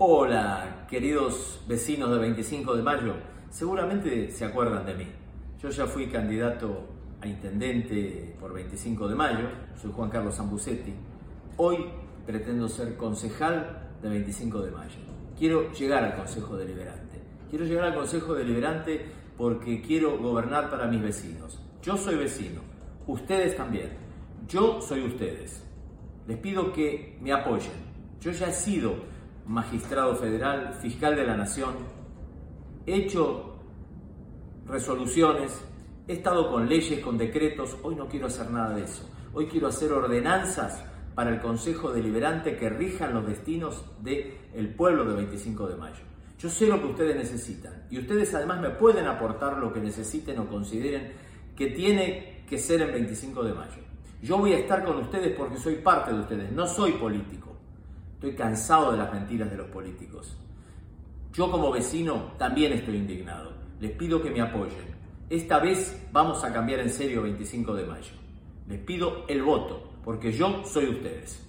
Hola, queridos vecinos de 25 de mayo. Seguramente se acuerdan de mí. Yo ya fui candidato a intendente por 25 de mayo. Soy Juan Carlos Zambucetti. Hoy pretendo ser concejal de 25 de mayo. Quiero llegar al Consejo Deliberante. Quiero llegar al Consejo Deliberante porque quiero gobernar para mis vecinos. Yo soy vecino. Ustedes también. Yo soy ustedes. Les pido que me apoyen. Yo ya he sido magistrado federal, fiscal de la nación, he hecho resoluciones, he estado con leyes, con decretos, hoy no quiero hacer nada de eso. Hoy quiero hacer ordenanzas para el Consejo Deliberante que rijan los destinos del pueblo del 25 de mayo. Yo sé lo que ustedes necesitan y ustedes además me pueden aportar lo que necesiten o consideren que tiene que ser el 25 de mayo. Yo voy a estar con ustedes porque soy parte de ustedes, no soy político. Estoy cansado de las mentiras de los políticos. Yo como vecino también estoy indignado. Les pido que me apoyen. Esta vez vamos a cambiar en serio 25 de mayo. Les pido el voto, porque yo soy ustedes.